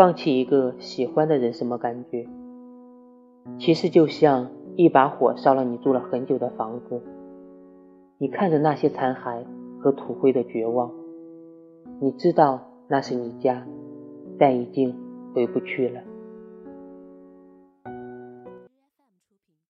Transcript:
放弃一个喜欢的人什么感觉？其实就像一把火烧了你住了很久的房子你看着那些残骸和土灰的绝望你知道那是你家但已经回不去了。